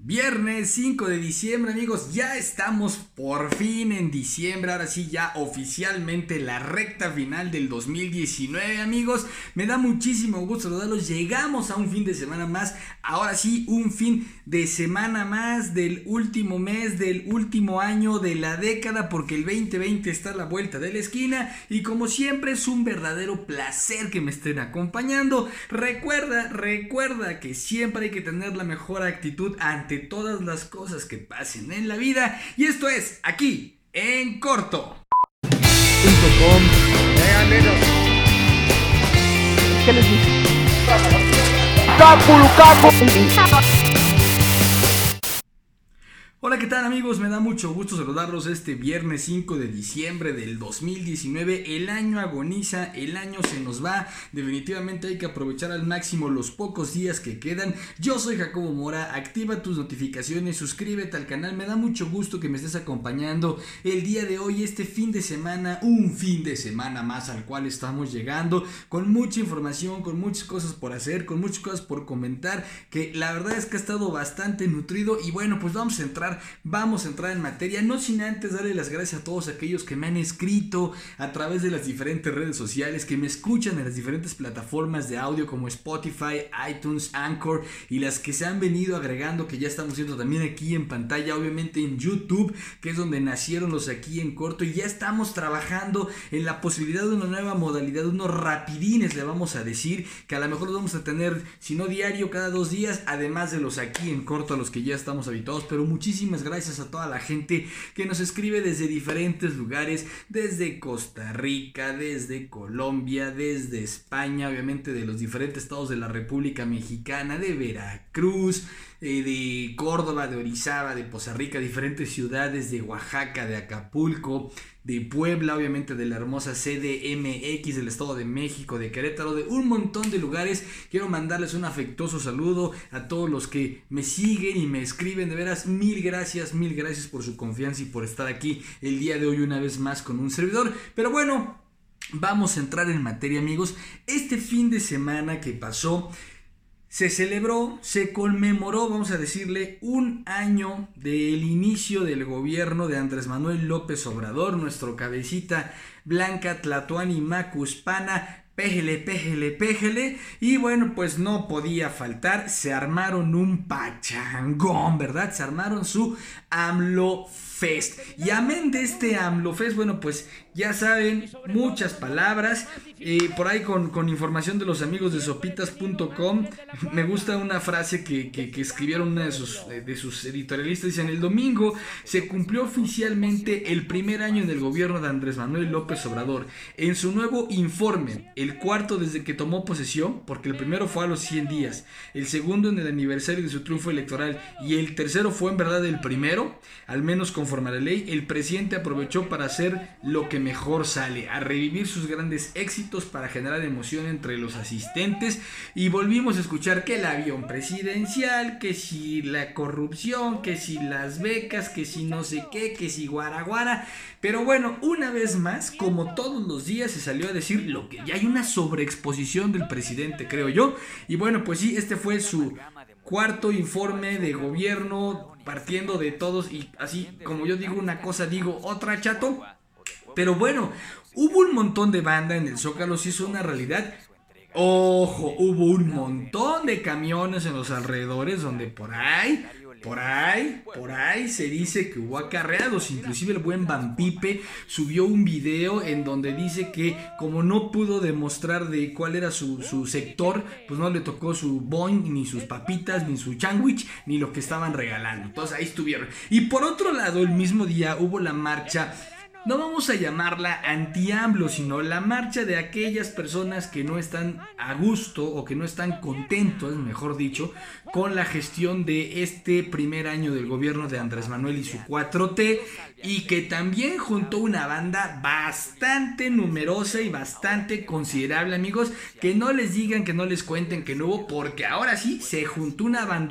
Viernes 5 de diciembre amigos, ya estamos por fin en diciembre, ahora sí ya oficialmente la recta final del 2019 amigos, me da muchísimo gusto saludarlos, llegamos a un fin de semana más, ahora sí un fin de semana más del último mes, del último año de la década, porque el 2020 está a la vuelta de la esquina y como siempre es un verdadero placer que me estén acompañando, recuerda, recuerda que siempre hay que tener la mejor actitud ante todas las cosas que pasen en la vida. Y esto es aquí, en corto. ¿Qué les Hola, ¿qué tal amigos? Me da mucho gusto saludarlos este viernes 5 de diciembre del 2019. El año agoniza, el año se nos va. Definitivamente hay que aprovechar al máximo los pocos días que quedan. Yo soy Jacobo Mora, activa tus notificaciones, suscríbete al canal. Me da mucho gusto que me estés acompañando el día de hoy, este fin de semana, un fin de semana más al cual estamos llegando, con mucha información, con muchas cosas por hacer, con muchas cosas por comentar, que la verdad es que ha estado bastante nutrido y bueno, pues vamos a entrar vamos a entrar en materia, no sin antes darle las gracias a todos aquellos que me han escrito a través de las diferentes redes sociales, que me escuchan en las diferentes plataformas de audio como Spotify, iTunes, Anchor y las que se han venido agregando, que ya estamos viendo también aquí en pantalla, obviamente en YouTube, que es donde nacieron los aquí en corto y ya estamos trabajando en la posibilidad de una nueva modalidad, unos rapidines le vamos a decir, que a lo mejor vamos a tener, si no diario, cada dos días, además de los aquí en corto a los que ya estamos habituados, pero muchísimas muchísimas gracias a toda la gente que nos escribe desde diferentes lugares, desde Costa Rica, desde Colombia, desde España, obviamente de los diferentes estados de la República Mexicana, de Veracruz, eh, de Córdoba, de Orizaba, de Poza Rica, diferentes ciudades, de Oaxaca, de Acapulco, de Puebla, obviamente de la hermosa CDMX del Estado de México, de Querétaro, de un montón de lugares. Quiero mandarles un afectuoso saludo a todos los que me siguen y me escriben. De veras, mil gracias, mil gracias por su confianza y por estar aquí el día de hoy una vez más con un servidor. Pero bueno, vamos a entrar en materia amigos. Este fin de semana que pasó se celebró, se conmemoró, vamos a decirle, un año del inicio del gobierno de Andrés Manuel López Obrador, nuestro cabecita Blanca Tlatuani Macuspana, péjele, péjele, péjele. Y bueno, pues no podía faltar, se armaron un pachangón, ¿verdad? Se armaron su AMLO Fest. Y amén de este AMLO Fest, bueno, pues ya saben, muchas palabras. por ahí con, información de los amigos de sopitas.com, me gusta una frase que, escribieron una de sus, de sus editorialistas. Dicen, el domingo se cumplió oficialmente el primer año en el gobierno de Andrés Manuel López Obrador. En su nuevo informe, el cuarto desde que tomó posesión, porque el primero fue a los 100 días, el segundo en el aniversario de su triunfo electoral y el tercero fue en verdad el primero, al menos conforme a la ley, el presidente aprovechó para hacer lo que mejor sale, a revivir sus grandes éxitos para generar emoción entre los asistentes. Y volvimos a escuchar que el avión presidencial, que si la corrupción, que si las becas, que si no sé qué, que si guaraguara, pero bueno, una vez más, como todos los días se salió a decir lo que ya hay una sobreexposición del presidente, creo yo, y bueno, pues sí, este fue su cuarto informe de gobierno partiendo de todos y así como yo digo una cosa, digo otra chato. Pero bueno, hubo un montón de banda en el Zócalo, si es una realidad. Ojo, hubo un montón de camiones en los alrededores donde por ahí por ahí, por ahí se dice que hubo acarreados. Inclusive el buen Vampipe subió un video en donde dice que como no pudo demostrar de cuál era su, su sector, pues no le tocó su boing, ni sus papitas, ni su sandwich, ni lo que estaban regalando. Entonces ahí estuvieron. Y por otro lado, el mismo día hubo la marcha no vamos a llamarla anti-AMLO, sino la marcha de aquellas personas que no están a gusto o que no están contentos, mejor dicho, con la gestión de este primer año del gobierno de Andrés Manuel y su 4T y que también juntó una banda bastante numerosa y bastante considerable, amigos, que no les digan, que no les cuenten que no hubo, porque ahora sí se juntó una banda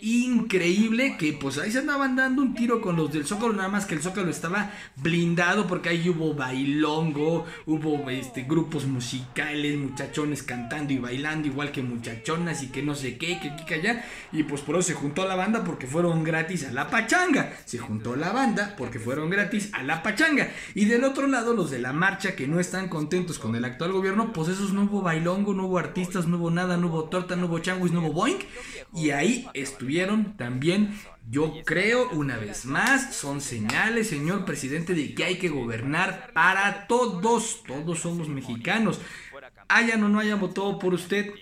increíble que pues ahí se andaban dando un tiro con los del Zócalo, nada más que el Zócalo estaba blindado porque ahí hubo bailongo, hubo este, grupos musicales, muchachones cantando y bailando igual que muchachonas y que no sé qué, que aquí, que allá, y pues por eso se juntó la banda porque fueron gratis a la pachanga, se juntó la banda porque fueron gratis a la pachanga, y del otro lado los de la marcha que no están contentos con el actual gobierno, pues esos no hubo bailongo, no hubo artistas, no hubo nada, no hubo torta, no hubo changuis, no hubo boing, y ahí estuvieron también yo creo, una vez más, son señales, señor presidente, de que hay que gobernar para todos. Todos somos mexicanos. Hayan o no hayan votado por usted,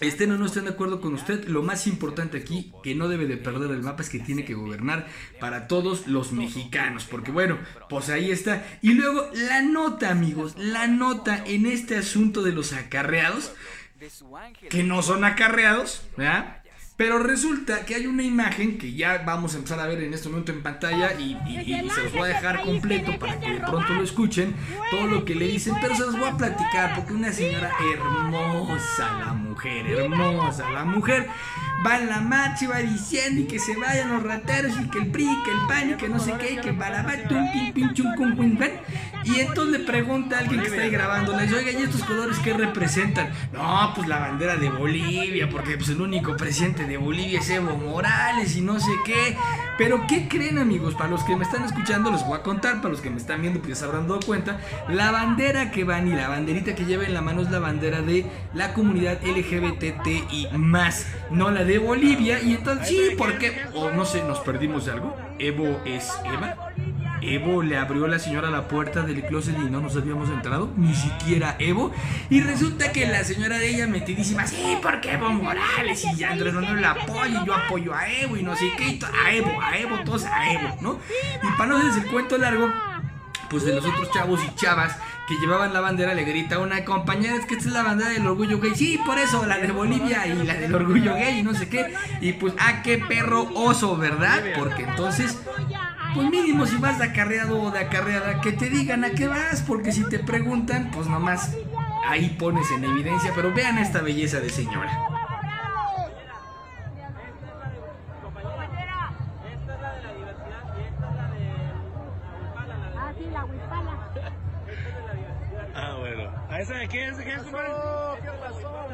estén o no estén de acuerdo con usted, lo más importante aquí, que no debe de perder el mapa, es que tiene que gobernar para todos los mexicanos. Porque bueno, pues ahí está. Y luego la nota, amigos, la nota en este asunto de los acarreados, que no son acarreados, ¿verdad? Pero resulta que hay una imagen que ya vamos a empezar a ver en este momento en pantalla y, se los voy a dejar completo para que de pronto lo escuchen, todo lo que le dicen, pero se los voy a platicar porque una señora hermosa, la mujer, hermosa, la mujer, va en la marcha y va diciendo y que se vayan los rateros y que el PRI, que el PAN y que no sé qué, y que y entonces le pregunta a alguien que está ahí grabando, le dice, oiga, ¿y estos colores qué representan? No, pues la bandera de Bolivia, porque pues el único presidente de Bolivia es Evo Morales y no sé qué. Pero ¿qué creen amigos? Para los que me están escuchando les voy a contar, para los que me están viendo pues ya se habrán dado cuenta, la bandera que van y la banderita que lleva en la mano es la bandera de la comunidad LGBTI más, no la de Bolivia. Y entonces, sí, ¿por qué? O no sé, ¿nos perdimos de algo? ¿Evo es Eva? Evo le abrió la señora la puerta del closet y no nos habíamos entrado, ni siquiera Evo. Y resulta que la señora de ella metidísima, sí, porque Evo Morales y Andrés Manuel la apoya y yo apoyo a Evo y no sé qué, a Evo, a Evo, todos a Evo, ¿no? Y para no hacerse el cuento largo, pues de los otros chavos y chavas que llevaban la bandera le grita una compañera, es que esta es la bandera del orgullo gay. Sí, por eso, la de Bolivia y la del orgullo gay y no sé qué. Y pues, ah, qué perro oso, ¿verdad? Porque entonces pues mínimo si vas de acarreado o de acarreada, que te digan a qué vas, porque si te preguntan, pues nomás ahí pones en evidencia, pero vean esta belleza de señora. ¿A esa de qué? ¿Qué pasó,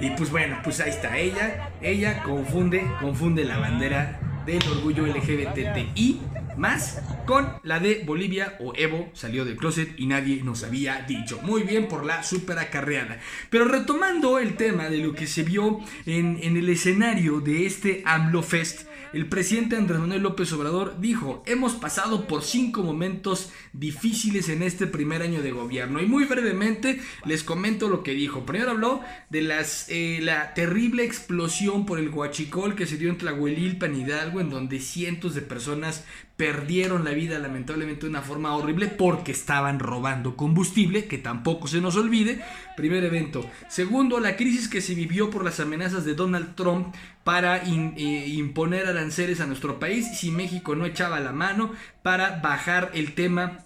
Y pues bueno, pues ahí está ella. Ella confunde, confunde la bandera del orgullo LGBTI más con la de Bolivia o Evo salió del closet y nadie nos había dicho. Muy bien por la super acarreada. Pero retomando el tema de lo que se vio en, en el escenario de este AMLO Fest el presidente Andrés Manuel López Obrador dijo, hemos pasado por cinco momentos difíciles en este primer año de gobierno. Y muy brevemente les comento lo que dijo. Primero habló de las, eh, la terrible explosión por el huachicol que se dio en Tlahuelilpan, Hidalgo, en donde cientos de personas perdieron la vida lamentablemente de una forma horrible porque estaban robando combustible, que tampoco se nos olvide. Primer evento. Segundo, la crisis que se vivió por las amenazas de Donald Trump para eh, imponer aranceles a nuestro país si México no echaba la mano para bajar el tema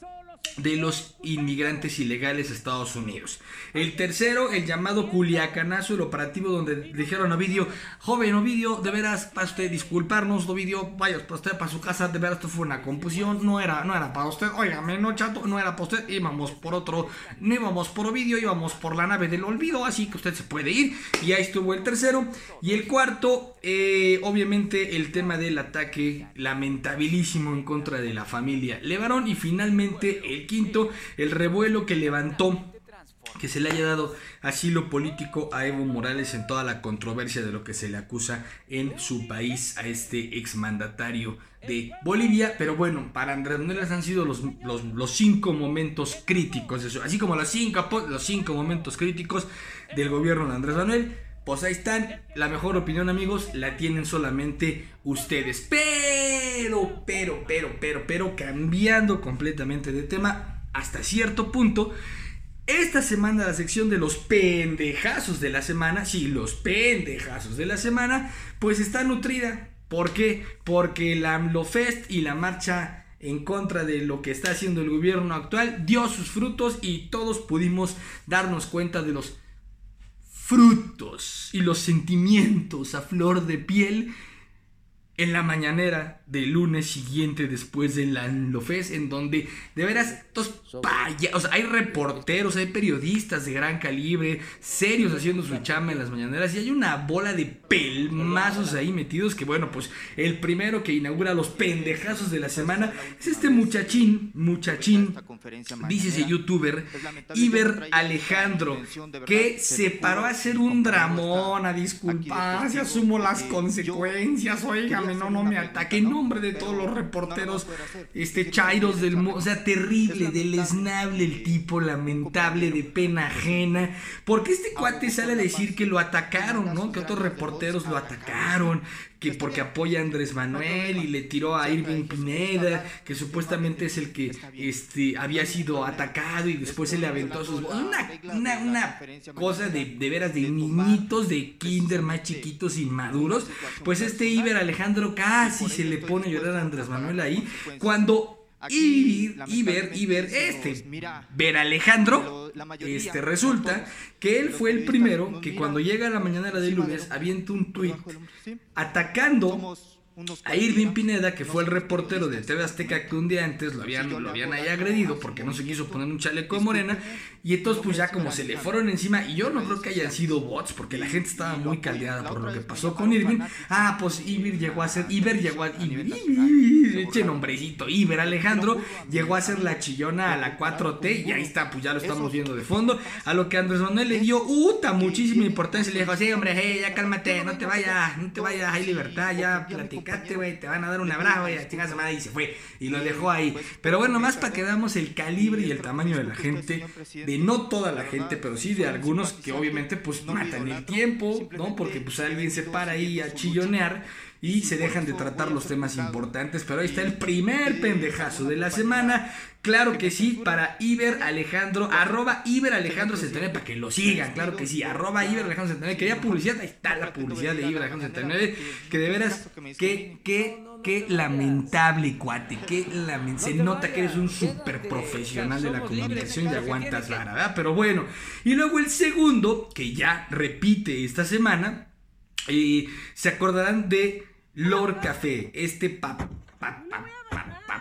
de los inmigrantes ilegales a Estados Unidos. El tercero, el llamado Culiacanazo, el operativo donde dijeron a Ovidio, joven Ovidio, de veras, para usted disculparnos, Ovidio, vaya para usted para su casa, de veras esto fue una confusión, no era, no era para usted, óigame, no chato, no era para usted, íbamos por otro, no íbamos por Ovidio, íbamos por la nave del olvido, así que usted se puede ir, y ahí estuvo el tercero, y el cuarto, eh, obviamente el tema del ataque lamentabilísimo en contra de la familia Levarón, y finalmente el quinto, el revuelo que levantó que se le haya dado asilo político a Evo Morales en toda la controversia de lo que se le acusa en su país a este exmandatario de Bolivia. Pero bueno, para Andrés Manuel han sido los, los, cinco momentos críticos, así como los cinco, los cinco momentos críticos del gobierno de Andrés Manuel. Pues ahí están, la mejor opinión amigos la tienen solamente ustedes. Pero, pero, pero, pero, pero, cambiando completamente de tema, hasta cierto punto. Esta semana la sección de los pendejazos de la semana, sí, los pendejazos de la semana, pues está nutrida. ¿Por qué? Porque la AMLOFest y la marcha en contra de lo que está haciendo el gobierno actual dio sus frutos y todos pudimos darnos cuenta de los frutos y los sentimientos a flor de piel en la mañanera del lunes siguiente después de la Lofes, en donde de veras estos o sea, hay reporteros, hay periodistas de gran calibre, serios haciendo su chama en las mañaneras, y hay una bola de pelmazos ahí metidos que bueno, pues el primero que inaugura los pendejazos de la semana es este muchachín, muchachín, dice ese youtuber, Iber Alejandro, que se paró a hacer un dramón, a disculparse, asumo las consecuencias, no, no me ataque, en nombre de todos los reporteros, este, chairos del mundo, o sea, terrible, deleznable el tipo, lamentable, de pena ajena, porque este cuate sale a decir que lo atacaron, ¿no? Que otros reporteros lo atacaron, que porque apoya a Andrés Manuel y le tiró a Irving Pineda, que supuestamente es el que este, había sido atacado y después se le aventó a sus... Una, una, una cosa de, de veras de niñitos de kinder más chiquitos, inmaduros. Pues este Iber Alejandro casi se le pone a llorar a Andrés Manuel ahí, cuando Iber, Iber, Iber, este, Ver Alejandro, este resulta que él fue el primero que cuando llega a la mañana de lunes avienta un tuit atacando a Irving Pineda, que fue el reportero de TV Azteca que un día antes lo habían, lo habían ahí agredido porque no se quiso poner un chaleco de morena. Y entonces, pues ya como se le fueron encima, y yo no creo que hayan sido bots, porque la gente estaba muy caldeada por lo que pasó con Irving. Ah, pues Iber llegó a ser, Iber llegó a, Iber, eche nombrecito, Iber Alejandro llegó a ser la chillona a la 4T, y ahí está, pues ya lo estamos viendo de fondo. A lo que Andrés Manuel le dio, uta, muchísima importancia. Le dijo, sí, hombre, hey, ya cálmate, no te vayas, no te vayas, hay libertad, ya platicamos te van a dar un abrazo, y a madre, y se fue. Y lo dejó ahí. Pero bueno, más para que veamos el calibre y el tamaño de la gente, de no toda la gente, pero sí de algunos que obviamente pues matan el tiempo, ¿no? Porque pues alguien se para ahí a chillonear y se dejan de tratar los temas importantes. Pero ahí está el primer pendejazo de la semana. Claro que sí, para Iber Alejandro, arroba Iber Alejandro para que lo sigan, claro que sí, arroba Iber Alejandro Quería publicidad, ahí está la publicidad de Iber Alejandro 69, que de veras, que, que, que lamentable, cuate, que se nota que eres un súper profesional de la comunicación y aguantas la ¿verdad? Pero bueno, y luego el segundo, que ya repite esta semana, y eh, se acordarán de Lord Café, este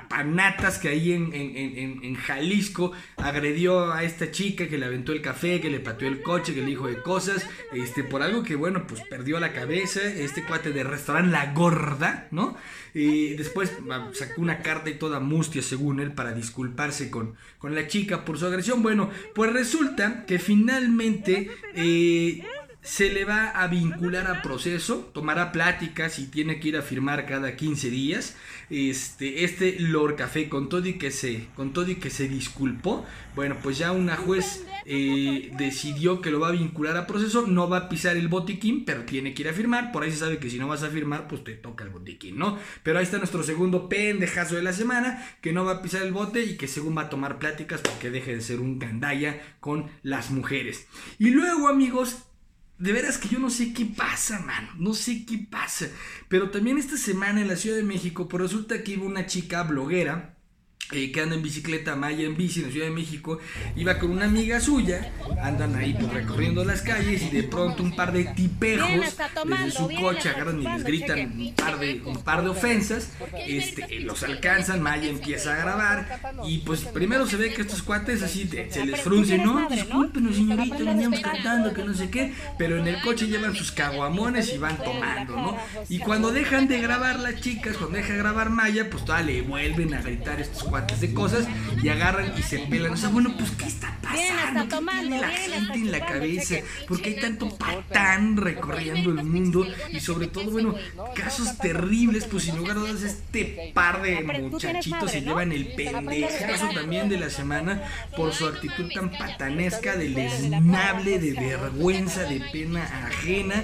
papanatas que ahí en, en, Jalisco agredió a esta chica que le aventó el café, que le pateó el coche, que le dijo de cosas, este, por algo que bueno, pues perdió la cabeza, este cuate de restaurante La Gorda, ¿no? Y después sacó una carta y toda mustia, según él, para disculparse con, con la chica por su agresión. Bueno, pues resulta que finalmente... Eh, se le va a vincular a proceso, tomará pláticas y tiene que ir a firmar cada 15 días. Este, este Lord Café con todo y que se, con todo y que se disculpó, bueno, pues ya una juez eh, decidió que lo va a vincular a proceso, no va a pisar el botiquín, pero tiene que ir a firmar, por ahí se sabe que si no vas a firmar, pues te toca el botiquín, ¿no? Pero ahí está nuestro segundo pendejazo de la semana, que no va a pisar el bote y que según va a tomar pláticas porque deje de ser un gandaya con las mujeres. Y luego, amigos, de veras que yo no sé qué pasa, mano. No sé qué pasa. Pero también esta semana en la Ciudad de México, pues resulta que iba una chica bloguera eh, que anda en bicicleta, Maya en bici en la Ciudad de México, iba con una amiga suya, andan ahí pues, recorriendo las calles y de pronto un par de tipejos desde su coche agarran y les gritan un par de, un par de ofensas, este, los alcanzan, Maya empieza a grabar y pues primero se ve que estos cuates así se les fruncen, no, discúlpenos señorita, veníamos cantando que no sé qué, pero en el coche llevan sus caguamones y van tomando, ¿no? Y cuando dejan de grabar las chicas, cuando deja de grabar Maya, pues todavía le vuelven a gritar estos cuates de cosas y agarran y se pelan. O sea, bueno, pues ¿qué está pasando? ¿Qué tiene la gente en la cabeza? porque hay tanto patán recorriendo el mundo? Y sobre todo, bueno, casos terribles, pues sin lugar a dudas este par de muchachitos se llevan el pendejazo también de la semana por su actitud tan patanesca, de lesnable, de vergüenza, de pena ajena.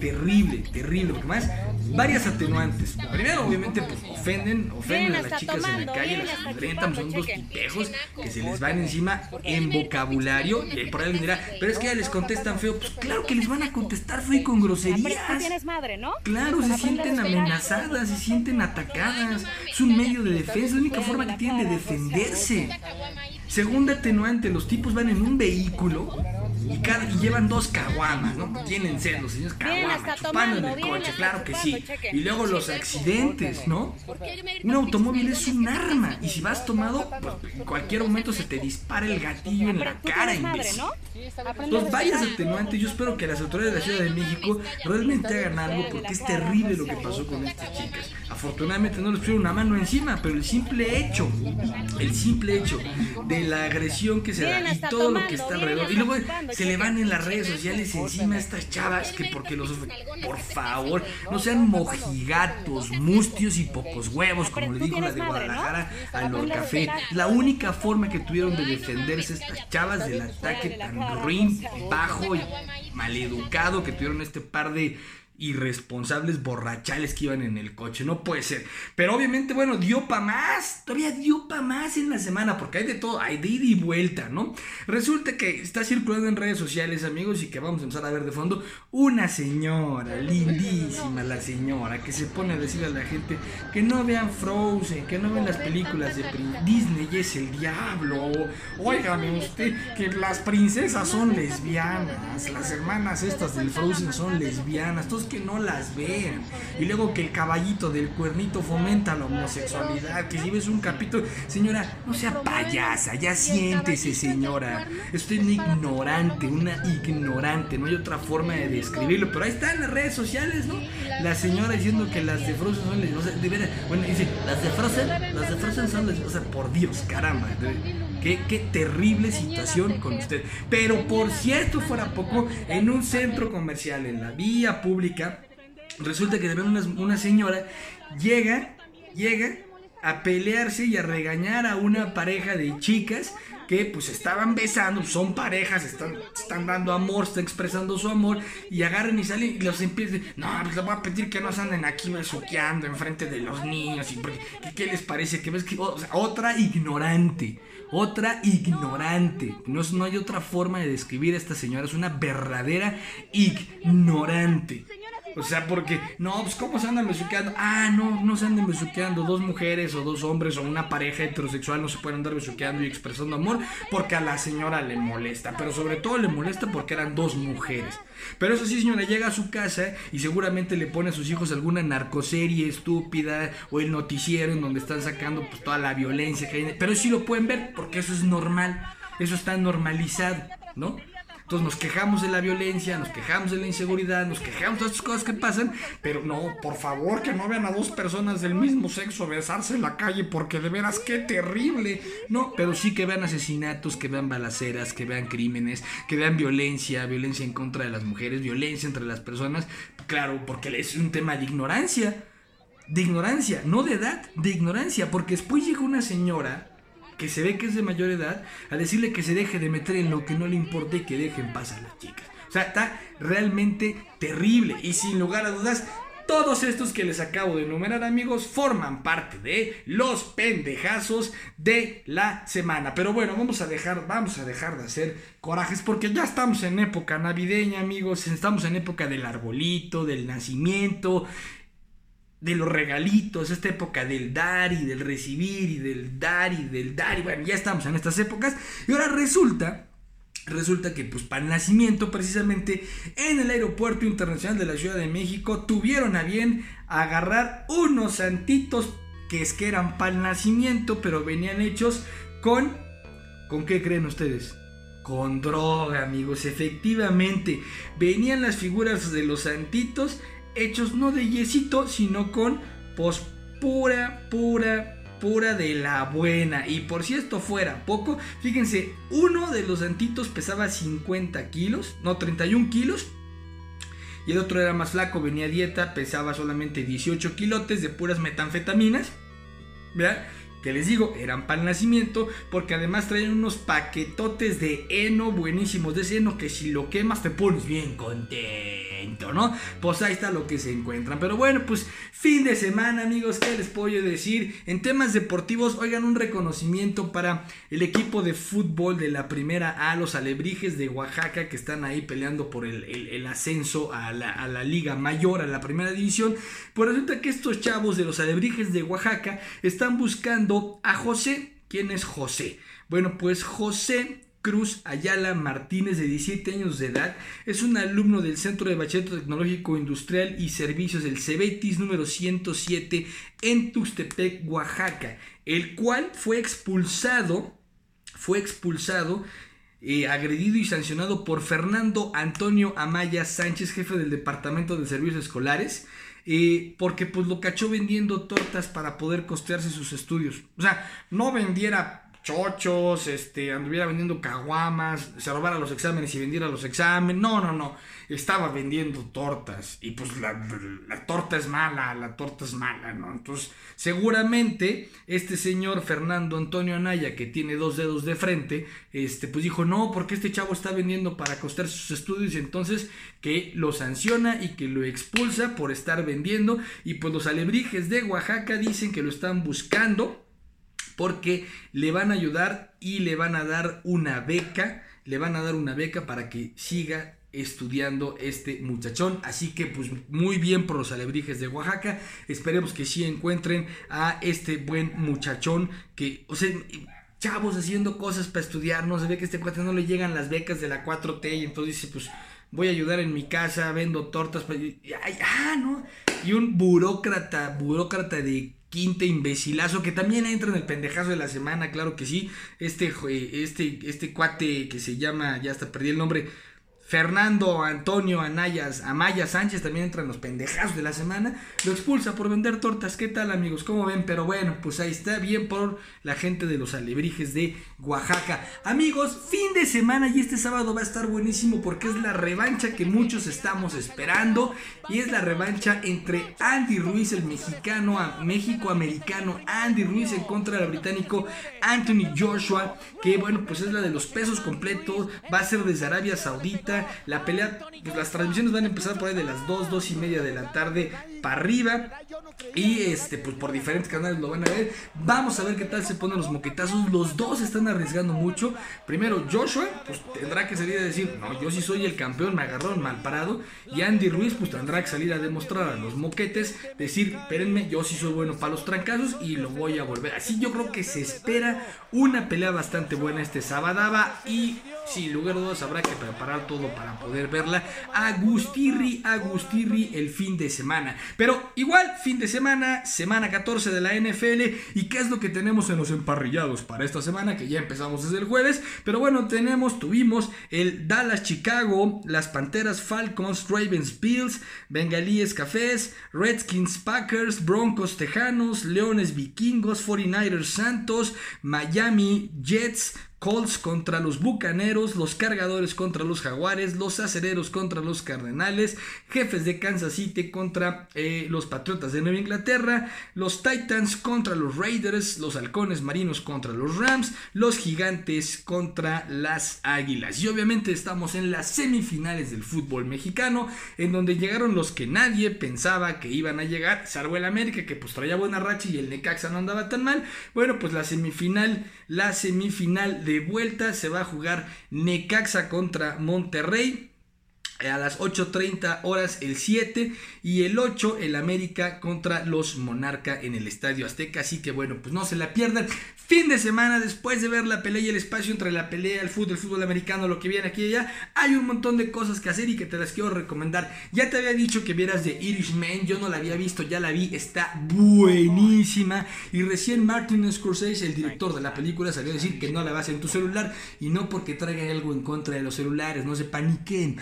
Terrible, terrible. Porque más, varias atenuantes. Primero, obviamente, pues ofenden, ofenden a las chicas en la calle, las son dos tipejos que se les van encima en vocabulario. Y por ahí dirá, pero es que ya les contestan feo. Pues claro que les van a contestar feo y con groserías. Claro, se sienten amenazadas, se sienten atacadas. Es un medio de defensa, es la única forma que tienen de defenderse. Segunda atenuante, los tipos van en un vehículo y, llevan dos caguamas, ¿no? Tienen sed los señores caguamas, chupando en el coche, claro que sí. Y luego los accidentes, ¿no? Un automóvil es un arma y si vas tomado, pues en cualquier momento se te dispara el gatillo en la cara, imbécil. Entonces, vayas atenuantes. Yo espero que las autoridades de la Ciudad de México realmente hagan algo porque es terrible lo que pasó con estas chicas. Afortunadamente no les pusieron una mano encima, pero el simple hecho, el simple hecho de la agresión que se da y todo lo que está alrededor. Y luego se le van en las redes sociales encima a estas chavas que porque los... Por favor, no sean mojigatos, mustios y pocos huevos, como le dijo la de Guadalajara al Café. La única forma que tuvieron de defenderse estas chavas del ataque tan ruin, bajo y maleducado que tuvieron este par de irresponsables borrachales que iban en el coche. No puede ser. Pero obviamente, bueno, dio pa' más. Todavía dio pa' más en la semana. Porque hay de todo. Hay de ida y vuelta, ¿no? Resulta que está circulando en redes sociales, amigos, y que vamos a empezar a ver de fondo. Una señora, lindísima la señora, que se pone a decir a la gente que no vean Frozen, que no vean las películas de Disney es el diablo. Óigame usted, que las princesas son lesbianas. Las hermanas estas del Frozen son lesbianas. Entonces, que no las vean. Y luego que el caballito del cuernito fomenta la homosexualidad. Que si ves un capítulo, señora, no sea payasa, ya siéntese, señora. Estoy una ignorante, una ignorante. No hay otra forma de describirlo. Pero ahí están las redes sociales, ¿no? La señora diciendo que las de son les, o de veras, bueno, dice, las de las de Frozen son les, o sea, por Dios, caramba. Qué, qué, terrible situación con usted. Pero por cierto, fuera poco, en un centro comercial, en la vía pública, resulta que de una, una señora llega, llega a pelearse y a regañar a una pareja de chicas que pues estaban besando, son parejas, están, están dando amor, están expresando su amor y agarran y salen y los empiezan, no, pues les voy a pedir que no anden aquí besuqueando enfrente de los niños y ¿qué, les parece? Que ves otra ignorante, otra ignorante, no, no hay otra forma de describir a esta señora, es una verdadera ignorante. O sea, porque, no, pues ¿cómo se andan besuqueando? Ah, no, no se andan besuqueando. Dos mujeres o dos hombres o una pareja heterosexual no se pueden andar besuqueando y expresando amor porque a la señora le molesta. Pero sobre todo le molesta porque eran dos mujeres. Pero eso sí, señora, llega a su casa y seguramente le pone a sus hijos alguna narcoserie estúpida o el noticiero en donde están sacando pues toda la violencia que hay. Pero sí lo pueden ver porque eso es normal. Eso está normalizado, ¿no? Entonces nos quejamos de la violencia, nos quejamos de la inseguridad, nos quejamos de estas cosas que pasan, pero no, por favor, que no vean a dos personas del mismo sexo besarse en la calle, porque de veras qué terrible. No, pero sí que vean asesinatos, que vean balaceras, que vean crímenes, que vean violencia, violencia en contra de las mujeres, violencia entre las personas. Claro, porque es un tema de ignorancia. De ignorancia, no de edad, de ignorancia, porque después llega una señora que se ve que es de mayor edad, a decirle que se deje de meter en lo que no le importa y que dejen paz a las chicas. O sea, está realmente terrible. Y sin lugar a dudas, todos estos que les acabo de enumerar, amigos, forman parte de los pendejazos de la semana. Pero bueno, vamos a dejar, vamos a dejar de hacer corajes porque ya estamos en época navideña, amigos. Estamos en época del arbolito, del nacimiento de los regalitos, esta época del dar y del recibir y del dar y del dar y bueno, ya estamos en estas épocas y ahora resulta Resulta que pues para el nacimiento precisamente en el aeropuerto internacional de la Ciudad de México tuvieron a bien agarrar unos santitos que es que eran para el nacimiento pero venían hechos con ¿con qué creen ustedes? Con droga amigos, efectivamente venían las figuras de los santitos hechos no de yesito, sino con pues pura, pura, pura de la buena. Y por si esto fuera poco, fíjense, uno de los santitos pesaba 50 kilos, no 31 kilos. Y el otro era más flaco, venía dieta, pesaba solamente 18 kilotes de puras metanfetaminas. ¿Verdad? Que les digo, eran para el nacimiento, porque además traían unos paquetotes de heno buenísimos, de ese heno que si lo quemas te pones bien contento. ¿no? Pues ahí está lo que se encuentran. Pero bueno, pues fin de semana, amigos, ¿qué les puedo decir? En temas deportivos, oigan un reconocimiento para el equipo de fútbol de la primera A, los alebrijes de Oaxaca, que están ahí peleando por el, ascenso a la, a la, Liga Mayor, a la primera división. Pues resulta que estos chavos de los alebrijes de Oaxaca están buscando a José. ¿Quién es José? Bueno, pues José Cruz Ayala Martínez, de 17 años de edad, es un alumno del Centro de Bachillerato Tecnológico Industrial y Servicios del CEBETIS número 107 en Tuxtepec, Oaxaca, el cual fue expulsado, fue expulsado eh, agredido y sancionado por Fernando Antonio Amaya Sánchez, jefe del Departamento de Servicios Escolares, eh, porque pues lo cachó vendiendo tortas para poder costearse sus estudios. O sea, no vendiera chochos, este, anduviera vendiendo caguamas, se robara los exámenes y vendiera los exámenes. No, no, no. Estaba vendiendo tortas. Y pues la, torta es mala, la torta es mala, ¿no? Entonces, seguramente este señor Fernando Antonio Anaya, que tiene dos dedos de frente, este, pues dijo, no, porque este chavo está vendiendo para costar sus estudios. Y entonces que lo sanciona y que lo expulsa por estar vendiendo. Y pues los alebrijes de Oaxaca dicen que lo están buscando porque le van a ayudar y le van a dar una beca, le van a dar una beca para que siga estudiando este muchachón. Así que pues muy bien por los alebrijes de Oaxaca. Esperemos que sí encuentren a este buen muchachón que, o sea, chavos haciendo cosas para estudiar, no se ve que este cuate no le llegan las becas de la 4T y entonces dice pues voy a ayudar en mi casa, vendo tortas, ah, no. Y un burócrata, burócrata de quinta imbecilazo que también entra en el pendejazo de la semana, claro que sí. Este, este, este cuate que se llama, ya hasta perdí el nombre, Fernando Antonio Anayas, Amaya Sánchez también entra en los pendejazos de la semana. Lo expulsa por vender tortas. ¿Qué tal, amigos? ¿Cómo ven? Pero bueno, pues ahí está. Bien por la gente de los alebrijes de Oaxaca. Amigos, fin de semana y este sábado va a estar buenísimo porque es la revancha que muchos estamos esperando. Y es la revancha entre Andy Ruiz, el mexicano, México-americano Andy Ruiz en contra del británico Anthony Joshua. Que bueno, pues es la de los pesos completos. Va a ser desde Arabia Saudita la pelea, pues las transmisiones van a empezar por ahí de las 2, 2 y media de la tarde para arriba. Y este, pues por diferentes canales lo van a ver. Vamos a ver qué tal se ponen los moquetazos. Los dos están arriesgando mucho. Primero, Joshua, pues tendrá que salir a decir, no, yo sí soy el campeón, me agarraron mal parado. Y Andy Ruiz, pues tendrá que salir a demostrar a los moquetes, decir, espérenme, yo sí soy bueno para los trancazos y lo voy a volver. Así yo creo que se espera una pelea bastante buena este sábado. Y sin lugar a dudas habrá que preparar todo para poder verla. Agustirri, Agustirri el fin de semana. Pero igual, fin de semana, semana 14 de la NFL. ¿Y qué es lo que tenemos en los emparrillados para esta semana? Que ya empezamos desde el jueves. Pero bueno, tenemos, tuvimos el Dallas Chicago, las Panteras Falcons, Ravens Bills, Bengalíes Cafés, Redskins Packers, Broncos Tejanos, Leones Vikingos, 49ers Santos, Miami Jets, Colts contra los Bucaneros, los Cargadores contra los Jaguares, los Acereros contra los Cardenales, Jefes de Kansas City contra eh, los Patriotas de Nueva Inglaterra, los Titans contra los Raiders, los Halcones Marinos contra los Rams, los Gigantes contra las Águilas. Y obviamente estamos en las semifinales del fútbol mexicano, en donde llegaron los que nadie pensaba que iban a llegar, salvo el América que pues traía buena racha y el Necaxa no andaba tan mal. Bueno, pues la semifinal, la semifinal de vuelta se va a jugar Necaxa contra Monterrey a las 8.30 horas el 7 y el 8 el América contra los Monarca en el Estadio Azteca. Así que bueno, pues no se la pierdan. Fin de semana después de ver la pelea y el espacio entre la pelea, el fútbol, el fútbol americano, lo que viene aquí y allá, hay un montón de cosas que hacer y que te las quiero recomendar. Ya te había dicho que vieras de Irishman, yo no la había visto, ya la vi, está buenísima. Y recién Martin Scorsese, el director de la película, salió a decir que no la vas en tu celular y no porque traiga algo en contra de los celulares, no se paniquen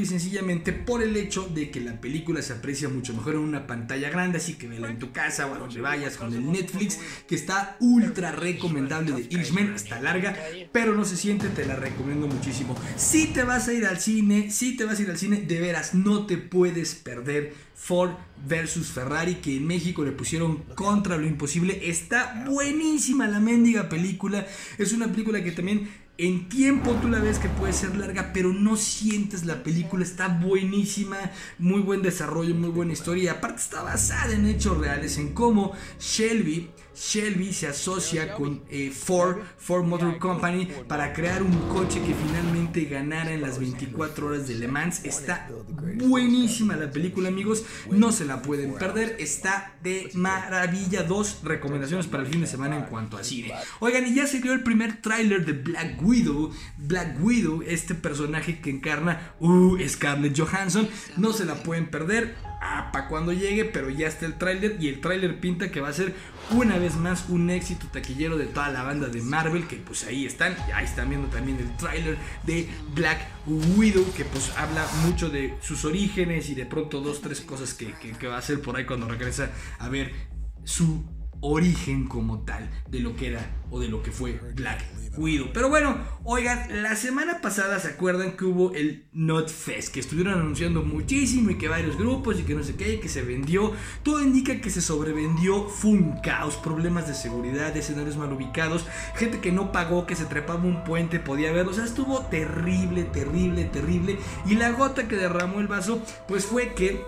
y sencillamente por el hecho de que la película se aprecia mucho mejor en una pantalla grande, así que vela en tu casa o a donde vayas con el Netflix, que está ultra recomendable de Irishman, está larga, pero no se siente, te la recomiendo muchísimo. Si te vas a ir al cine, si te vas a ir al cine, de veras, no te puedes perder Ford versus Ferrari, que en México le pusieron contra lo imposible. Está buenísima la mendiga película. Es una película que también en tiempo tú la ves que puede ser larga, pero no sientes la película. Está buenísima, muy buen desarrollo, muy buena historia. Y aparte está basada en hechos reales, en cómo Shelby Shelby se asocia con eh, Ford, Ford Motor Company para crear un coche que finalmente ganara en las 24 horas de Le Mans. Está buenísima la película, amigos. No se la pueden perder. Está de maravilla. Dos recomendaciones para el fin de semana en cuanto a cine. Oigan, y ya se dio el primer tráiler de Black Widow. Black Widow, este personaje que encarna uh, Scarlett Johansson. No se la pueden perder. Ah, para cuando llegue, pero ya está el tráiler y el tráiler pinta que va a ser una vez más un éxito taquillero de toda la banda de Marvel, que pues ahí están, ahí están viendo también el tráiler de Black Widow, que pues habla mucho de sus orígenes y de pronto dos, tres cosas que, que va a hacer por ahí cuando regresa a ver su origen como tal de lo que era o de lo que fue Black Widow. Pero bueno, oigan, la semana pasada se acuerdan que hubo el Not Fest, que estuvieron anunciando muchísimo y que varios grupos y que no sé qué, y que se vendió. Todo indica que se sobrevendió, fue un caos, problemas de seguridad, escenarios mal ubicados, gente que no pagó, que se trepaba un puente, podía verlo. O sea, estuvo terrible, terrible, terrible. Y la gota que derramó el vaso, pues fue que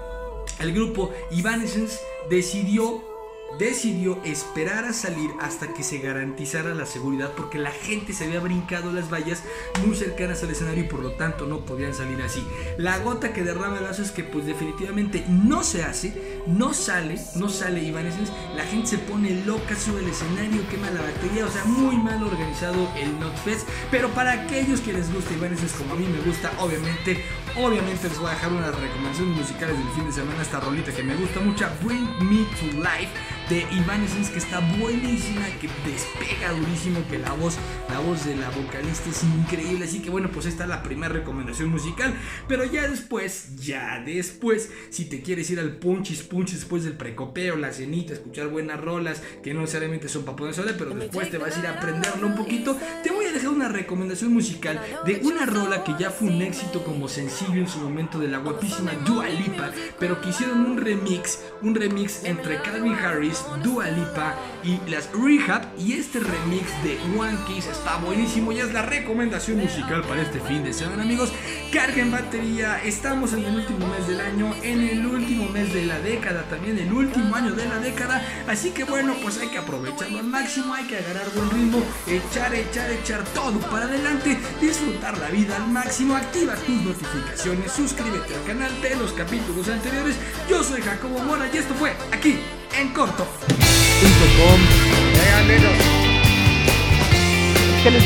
el grupo Evanescence decidió decidió esperar a salir hasta que se garantizara la seguridad porque la gente se había brincado las vallas muy cercanas al escenario y por lo tanto no podían salir así. La gota que derrama el vaso es que pues definitivamente no se hace, no sale, no sale Evanescence, la gente se pone loca, sube el escenario, quema la batería, o sea, muy mal organizado el Notfest, pero para aquellos que les gusta Evanescence como a mí me gusta, obviamente, obviamente les voy a dejar unas recomendaciones musicales del fin de semana, esta rolita que me gusta mucho, Bring Me to Life de Evanescence que está buenísima, que despega durísimo, que la voz, la voz de la vocalista es increíble, así que bueno, pues esta es la primera recomendación musical, pero ya después, ya después, si te quieres ir al punchis punchis después del precopeo, la cenita, escuchar buenas rolas, que no necesariamente son para poner sola, pero después te vas a ir a aprenderlo un poquito, te voy a dejar una recomendación musical de una rola que ya fue un éxito como sencillo en su momento de la guapísima Dua Lipa, pero que hicieron un remix, un remix entre Calvin Harris Dua Lipa y las Rehab. Y este remix de One Kiss está buenísimo. Ya es la recomendación musical para este fin de semana, amigos. Carguen batería. Estamos en el último mes del año, en el último mes de la década, también el último año de la década. Así que bueno, pues hay que aprovecharlo al máximo. Hay que agarrar buen ritmo, echar, echar, echar todo para adelante. Disfrutar la vida al máximo. Activa tus notificaciones. Suscríbete al canal de los capítulos anteriores. Yo soy Jacobo Mora y esto fue aquí en corto. ¿Qué les.